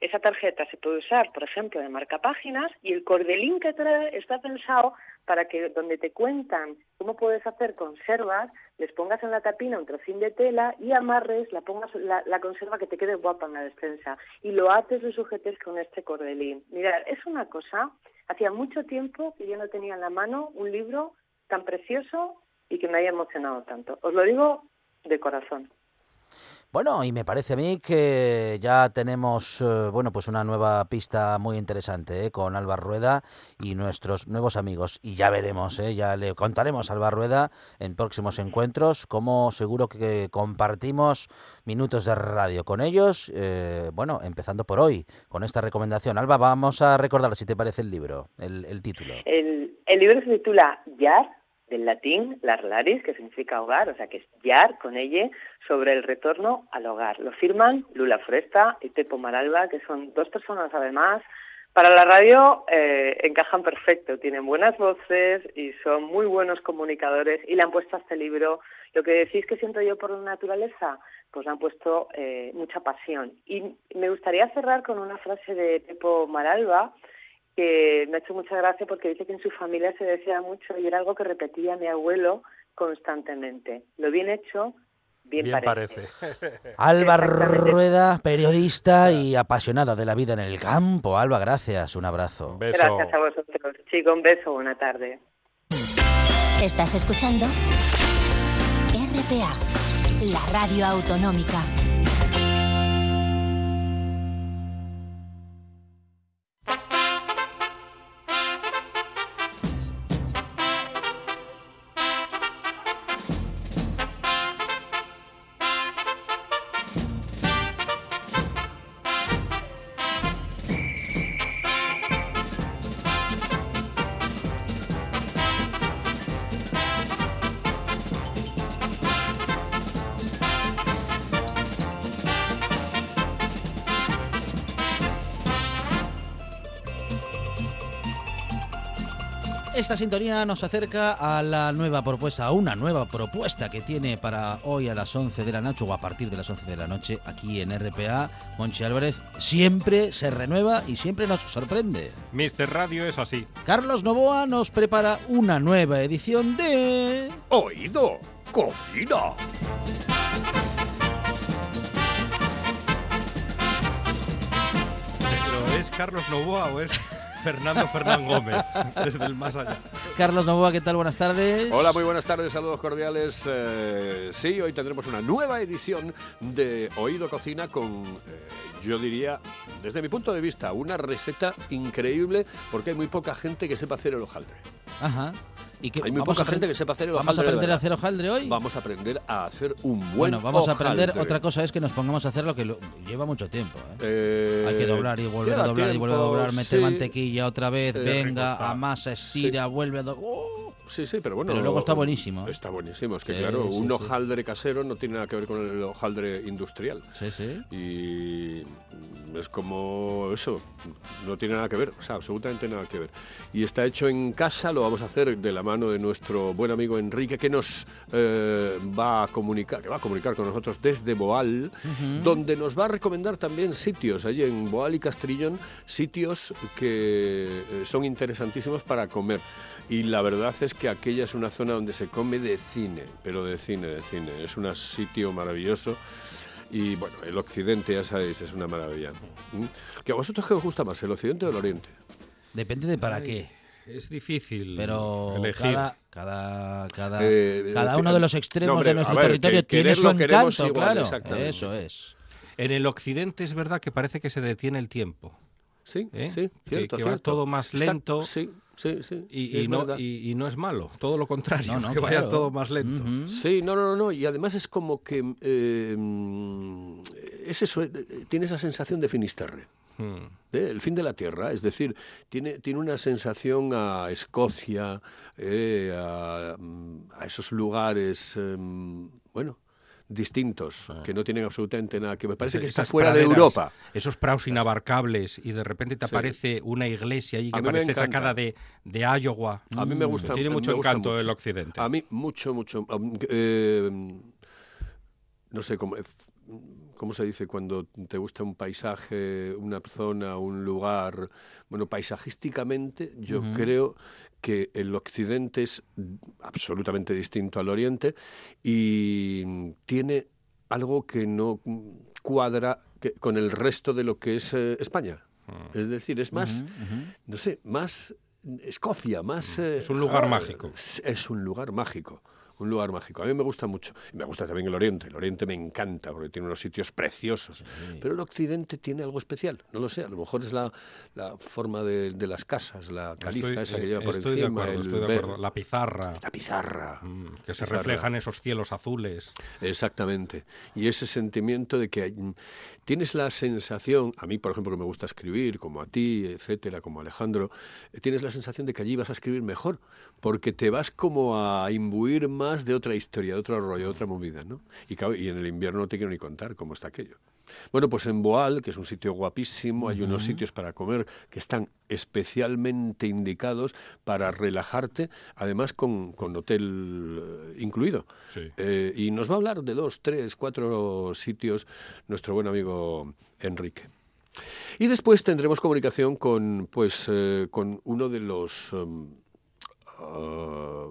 esa tarjeta se puede usar, por ejemplo, de marca páginas y el cordelín que trae está pensado para que donde te cuentan cómo puedes hacer conservas, les pongas en la tapina un trocín de tela y amarres, la pongas la, conserva que te quede guapa en la despensa y lo ates y sujetes con este cordelín. Mirad, es una cosa, hacía mucho tiempo que yo no tenía en la mano un libro tan precioso y que me haya emocionado tanto. Os lo digo de corazón. Bueno, y me parece a mí que ya tenemos eh, bueno pues una nueva pista muy interesante ¿eh? con Alba Rueda y nuestros nuevos amigos. Y ya veremos, ¿eh? ya le contaremos a Alba Rueda en próximos encuentros, como seguro que compartimos minutos de radio con ellos. Eh, bueno, empezando por hoy, con esta recomendación. Alba, vamos a recordar si te parece el libro, el, título. El, el libro se titula Yar del latín larlaris, que significa hogar, o sea que es yar con ella sobre el retorno al hogar. Lo firman Lula Fresta y Tepo Maralba, que son dos personas además. Para la radio eh, encajan perfecto, tienen buenas voces y son muy buenos comunicadores y le han puesto a este libro lo que decís que siento yo por la naturaleza, pues le han puesto eh, mucha pasión. Y me gustaría cerrar con una frase de Tepo Maralba, que me ha hecho mucha gracia porque dice que en su familia se decía mucho y era algo que repetía mi abuelo constantemente. Lo bien hecho, bien, parece. Alba Rueda, periodista y apasionada de la vida en el campo. Alba, gracias. Un abrazo. Gracias a vosotros. Chico, un beso. Buena tarde. Estás escuchando RPA, la radio autonómica. Esta sintonía nos acerca a la nueva propuesta, a una nueva propuesta que tiene para hoy a las 11 de la noche o a partir de las 11 de la noche aquí en RPA. Monchi Álvarez siempre se renueva y siempre nos sorprende. Mister Radio es así. Carlos Novoa nos prepara una nueva edición de... Oído, cocina. ¿Pero es Carlos Novoa o es Fernando Fernán Gómez, desde el más allá. Carlos Novoa, ¿qué tal? Buenas tardes. Hola, muy buenas tardes, saludos cordiales. Eh, sí, hoy tendremos una nueva edición de Oído Cocina con, eh, yo diría, desde mi punto de vista, una receta increíble porque hay muy poca gente que sepa hacer el hojaldre. Ajá. Y que Hay muy vamos poca a gente apren- que sepa hacer el ¿Vamos a hojaldre de aprender a hacer hojaldre hoy? Vamos a aprender a hacer un buen Bueno, vamos a aprender. Otra cosa es que nos pongamos a hacer lo que lo- lleva mucho tiempo. ¿eh? Eh, Hay que doblar y volver a doblar y volver a doblar, meter sí. mantequilla otra vez, Eh, venga, amasa, estira, vuelve a doblar. ¡Oh! Sí, sí, pero bueno. Pero luego está buenísimo. ¿eh? Está buenísimo. Es que, Sí, claro, sí, un sí. hojaldre casero no tiene nada que ver con el hojaldre industrial. Sí, sí. Y es como eso, no tiene nada que ver, o sea, absolutamente nada que ver. Y está hecho en casa, lo vamos a hacer de la mano de nuestro buen amigo Enrique, que nos eh, va a comunicar, que va a comunicar con nosotros desde Boal, donde nos va a recomendar también sitios, allí en Boal y Castrillón, sitios que eh, son interesantísimos para comer. Y la verdad es que aquella es una zona donde se come de cine, pero de cine, de cine. Es un sitio maravilloso. Y bueno, el occidente, ya sabéis, es una maravilla. ¿Mm? ¿Que a vosotros qué os gusta más, el occidente o el oriente? Depende de para qué. Es difícil Pero elegir. cada, cada, cada, Eh, cada eh, uno de los extremos no, hombre, de nuestro ver, territorio que tiene su encanto, igual, claro. Eso es. En el occidente es verdad que parece que se detiene el tiempo. Sí, ¿eh? sí, Que- cierto, que, va cierto. todo más Está- lento. sí, sí, sí. Y, no, y, y no es malo, todo lo contrario, No, no, que vaya todo más lento. Sí, no, no, no, no. Y además es como que eh, es eso, eh, tiene esa sensación de Finisterre. Hmm. ¿eh? el fin de la tierra, es decir, tiene, tiene una sensación a Escocia, eh, a, a esos lugares, em, bueno, distintos, que no tienen absolutamente nada que ver. Parece que está fuera de Europa. Esos praos inabarcables y de repente te Sí. aparece una iglesia allí que me parece sacada de, de Iowa. A mí me Mm, gusta. Tiene me mucho gusta encanto mucho. el occidente. A mí mucho, mucho. eh, no sé cómo, cómo se dice cuando te gusta un paisaje, una zona, un lugar. Bueno, paisajísticamente yo creo que el occidente es absolutamente distinto al oriente y tiene algo que no cuadra que- con el resto de lo que es eh, España. Es decir, es más, no sé, más Escocia, más... eh, Es un lugar ah, mágico. Es, es un lugar mágico, un lugar mágico. A mí me gusta mucho. Y me gusta también el Oriente. El Oriente me encanta porque tiene unos sitios preciosos. Pero el Occidente tiene algo especial. No lo sé, a lo mejor es la, la forma de, de las casas, la caliza Estoy, esa que eh, lleva por estoy de encima. acuerdo, el estoy de acuerdo. La pizarra, La pizarra. mm, que se reflejan esos cielos azules. Exactamente. Y ese sentimiento de que hay- mm, tienes la sensación, a mí por ejemplo que me gusta escribir, como a ti, etcétera, como Alejandro, eh, tienes la sensación de que allí vas a escribir mejor, porque te vas como a imbuir más de otra historia, de otro rollo, de otra movida, ¿no? Y, claro, y en el invierno no te quiero ni contar cómo está aquello. Bueno, pues en Boal, que es un sitio guapísimo, hay unos sitios para comer que están especialmente indicados para relajarte, además con, con hotel eh, incluido. Sí. Eh, y nos va a hablar de dos, tres, cuatro sitios nuestro buen amigo Enrique. Y después tendremos comunicación con, pues, eh, con uno de los em, ah,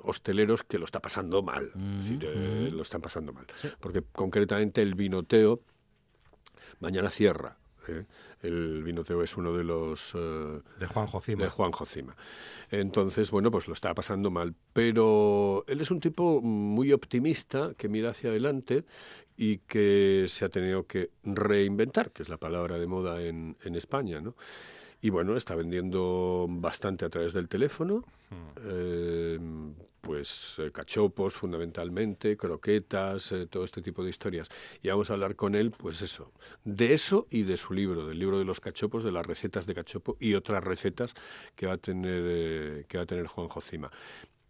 hosteleros que lo está pasando mal. Es decir, eh, lo están pasando mal. Porque concretamente el vinoteo mañana cierra. ¿eh? El vinoteo es uno de los... eh, De Juan Jocima. de Juan Jocima. Entonces, bueno, pues lo está pasando mal. Pero él es un tipo muy optimista que mira hacia adelante y que se ha tenido que reinventar, que es la palabra de moda en, en España, ¿no? Y bueno, está vendiendo bastante a través del teléfono, eh, pues eh, cachopos fundamentalmente, croquetas, eh, todo este tipo de historias. Y vamos a hablar con él, pues eso, de eso y de su libro, del libro de los cachopos, de las recetas de cachopo y otras recetas que va a tener, eh, que va a tener Juan Jocima.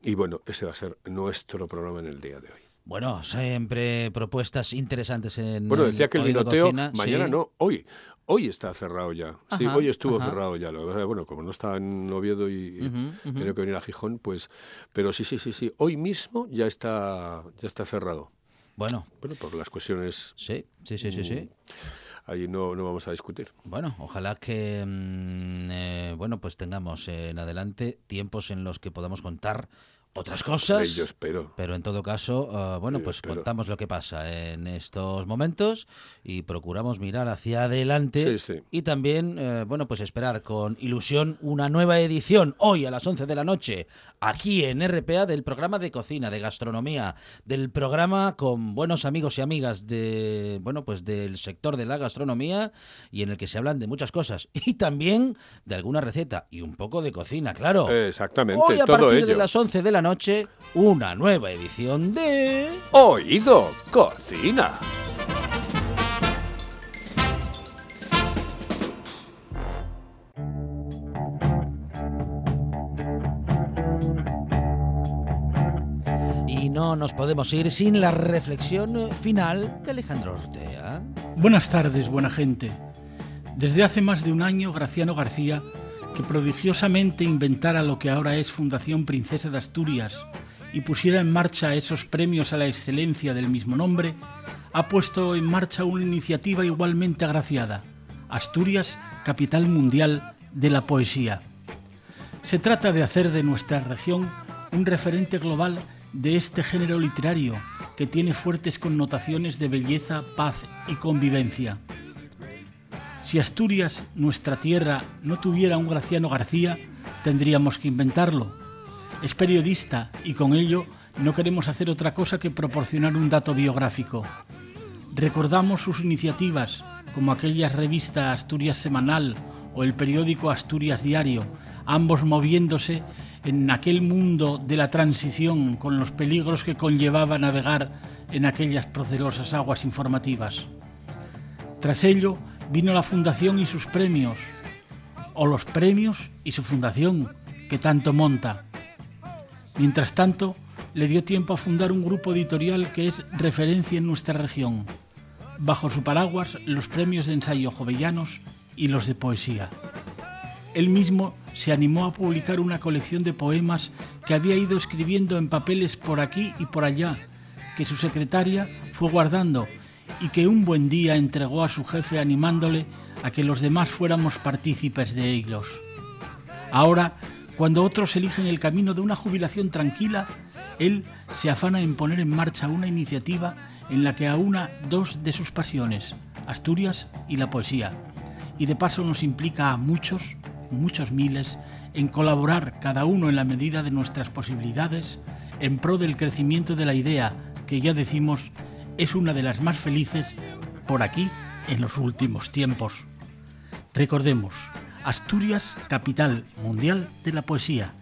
Y bueno, ese va a ser nuestro programa en el día de hoy. Bueno, siempre propuestas interesantes en Bueno, decía que el Cocina, mañana sí. no, hoy. Hoy está cerrado ya. sí, hoy estuvo ajá. cerrado ya. Bueno, como no estaba en Oviedo y, que venir a Gijón, pues. Pero sí, sí, sí, sí. Hoy mismo ya está, ya está cerrado. Bueno, Bueno, por las cuestiones. sí, sí, sí, sí, sí. Ahí no, no vamos a discutir. Bueno, ojalá que mm, eh, bueno pues tengamos en adelante tiempos en los que podamos contar otras cosas. Yo espero. Pero en todo caso, uh, bueno, pues contamos lo que pasa en estos momentos y procuramos mirar hacia adelante sí, sí. y también, uh, bueno, pues esperar con ilusión una nueva edición hoy a las 11 de la noche aquí en RPA del programa de cocina, de gastronomía, del programa con buenos amigos y amigas de, bueno, pues del sector de la gastronomía y en el que se hablan de muchas cosas y también de alguna receta y un poco de cocina, claro. Exactamente, hoy a todo partir ello. de las 11 de la noche, una nueva edición de... Oído Cocina. Y no nos podemos ir sin la reflexión final de Alejandro Ortea. Buenas tardes, buena gente. Desde hace más de un año, Graciano García, que prodigiosamente inventara lo que ahora es Fundación Princesa de Asturias y pusiera en marcha esos premios a la excelencia del mismo nombre, ha puesto en marcha una iniciativa igualmente agraciada, Asturias, capital mundial de la poesía. Se trata de hacer de nuestra región un referente global de este género literario que tiene fuertes connotaciones de belleza, paz y convivencia. Si Asturias, nuestra tierra, no tuviera un Graciano García, tendríamos que inventarlo. Es periodista y con ello no queremos hacer otra cosa que proporcionar un dato biográfico. Recordamos sus iniciativas, como aquellas revistas Asturias Semanal o el periódico Asturias Diario, ambos moviéndose en aquel mundo de la transición con los peligros que conllevaba navegar en aquellas procelosas aguas informativas. Tras ello vino la fundación y sus premios, o los premios y su fundación, que tanto monta. Mientras tanto, le dio tiempo a fundar un grupo editorial que es referencia en nuestra región, bajo su paraguas los premios de ensayo jovellanos y los de poesía. Él mismo se animó a publicar una colección de poemas que había ido escribiendo en papeles por aquí y por allá, que su secretaria fue guardando y que un buen día entregó a su jefe animándole a que los demás fuéramos partícipes de ellos. Ahora, cuando otros eligen el camino de una jubilación tranquila, él se afana en poner en marcha una iniciativa en la que aúna dos de sus pasiones, Asturias y la poesía, y de paso nos implica a muchos, muchos miles, en colaborar cada uno en la medida de nuestras posibilidades en pro del crecimiento de la idea que ya decimos es una de las más felices por aquí en los últimos tiempos. Recordemos, Asturias, capital mundial de la poesía,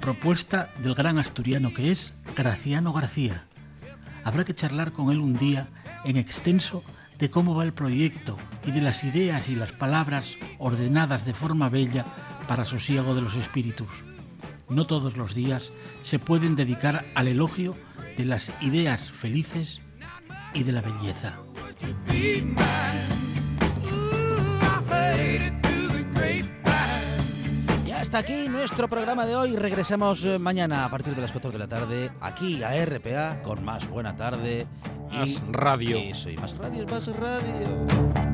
propuesta del gran asturiano que es Graciano García. Habrá que charlar con él un día en extenso de cómo va el proyecto y de las ideas y las palabras ordenadas de forma bella para sosiego de los espíritus. No todos los días se pueden dedicar al elogio de las ideas felices y de la belleza. Y hasta aquí nuestro programa de hoy. Regresamos eh, mañana a partir de las 4 de la tarde aquí a RPA con más buena tarde. Más radio. Eso, y más radio, más radio.